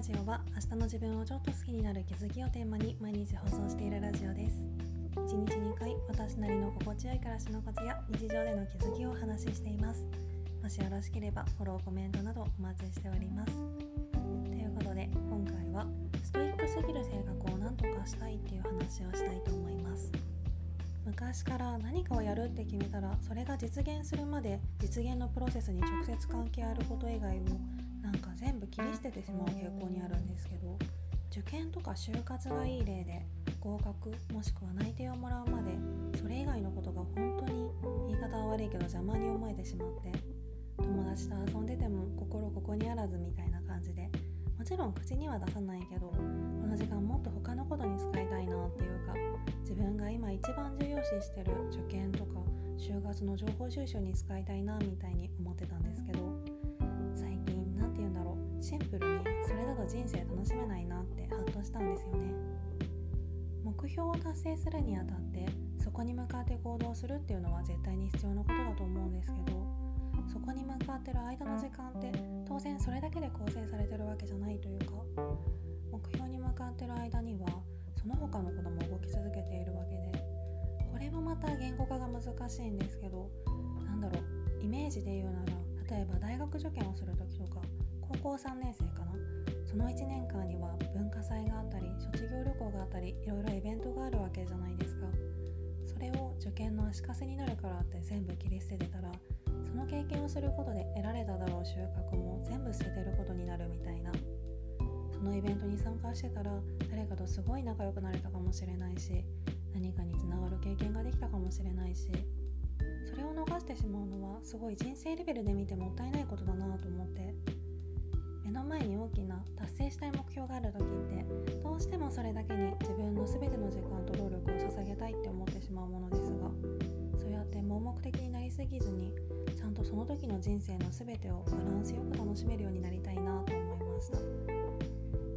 ジオは明日の自分をちょっと好きになる気づきをテーマに毎日放送しているラジオです。1日2回私なりの心地よい暮らしのコツや日常での気づきをお話ししています。もしよろしければフォローコメントなどお待ちしております。ということで今回はストイックすぎる性格を何とかしたいっていう話をしたいと思います。昔から何かをやるって決めたらそれが実現するまで実現のプロセスに直接関係あること以外をなんか全部切り捨ててしまう傾向にあるんですけど受験とか就活がいい例で合格もしくは内定をもらうまでそれ以外のことが本当に言い方は悪いけど邪魔に思えてしまって友達と遊んでても心ここにあらずみたいな感じでもちろん口には出さないけどこの時間もっと他のことに使いたいなっていうか自分が今一番重要視してる受験とか就活の情報収集に使いたいなみたいに思ってたんですけどシンプルにそれだと人生楽しめないなってハッとしたんですよね。目標を達成するにあたってそこに向かって行動するっていうのは絶対に必要なことだと思うんですけどそこに向かってる間の時間って当然それだけで構成されてるわけじゃないというか目標に向かってる間にはその他のことも動き続けているわけでこれもまた言語化が難しいんですけどなんだろうイメージで言うなら例えば大学受験をする時とか高校3年生かな。その1年間には文化祭があったり卒業旅行があったりいろいろイベントがあるわけじゃないですか。それを受験の足かせになるからって全部切り捨ててたらその経験をすることで得られただろう収穫も全部捨ててることになるみたいな。そのイベントに参加してたら誰かとすごい仲良くなれたかもしれないし何かにつながる経験ができたかもしれないしそれを逃してしまうのはすごい人生レベルで見てもったいないことだなとしたい目標がある時ってどうしてもそれだけに自分の全ての時間と労力を捧げたいって思ってしまうものですがそうやって盲目的になりすぎずにちゃんとその時の人生の全てをバランスよく楽しめるようになりたいなと思いました。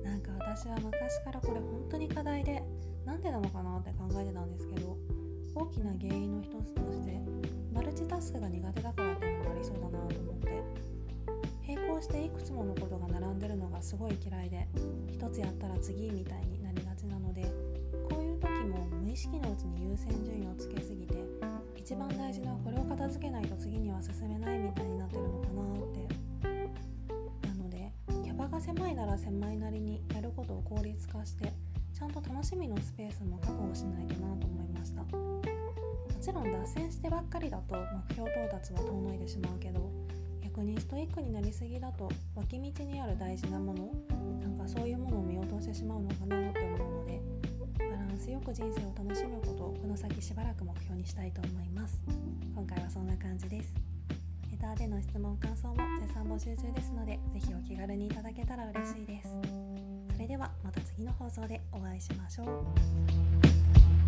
なんか私は昔からこれ本当に課題でなんでなのかなって考えてたんですけど大きな原因の一つとしてマルチタスクが苦手だからっていうのもありそうだなと思って並行していくつものことが並んでるすごい嫌いで一つやったら次みたいになりがちなのでこういう時も無意識のうちに優先順位をつけすぎて一番大事なこれを片付けないと次には進めないみたいになってるのかなって。なのでキャパが狭いなら狭いなりにやることを効率化してちゃんと楽しみのスペースも確保しないとなと思いました。もちろん脱線してばっかりだと目標到達は遠のいてしまうけど逆にストイックになりすぎだと脇道にある大事なものなんかそういうものを見落としてしまうのかなって思うのでバランスよく人生を楽しむことをこの先しばらく目標にしたいと思います。今回はそんな感じです。レターでの質問感想も絶賛募集中ですのでぜひお気軽にいただけたら嬉しいです。それではまた次の放送でお会いしましょう。